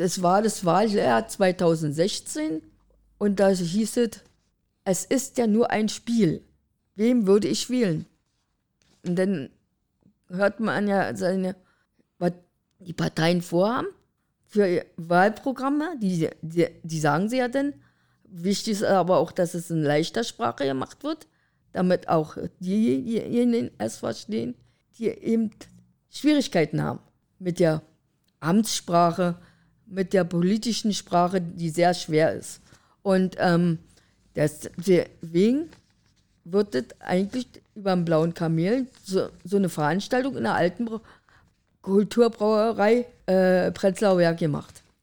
das war das Wahljahr 2016 und da hieß es, es ist ja nur ein Spiel. Wem würde ich wählen? Und dann hört man ja seine, was die Parteien vorhaben für Wahlprogramme, die, die, die sagen sie ja dann. Wichtig ist aber auch, dass es in leichter Sprache gemacht wird, damit auch diejenigen es verstehen, die eben Schwierigkeiten haben mit der Amtssprache, mit der politischen Sprache, die sehr schwer ist. Und ähm, deswegen wird es eigentlich über den Blauen Kamel so, so eine Veranstaltung in der alten Kulturbrauerei äh, Prenzlauer Berg gemacht.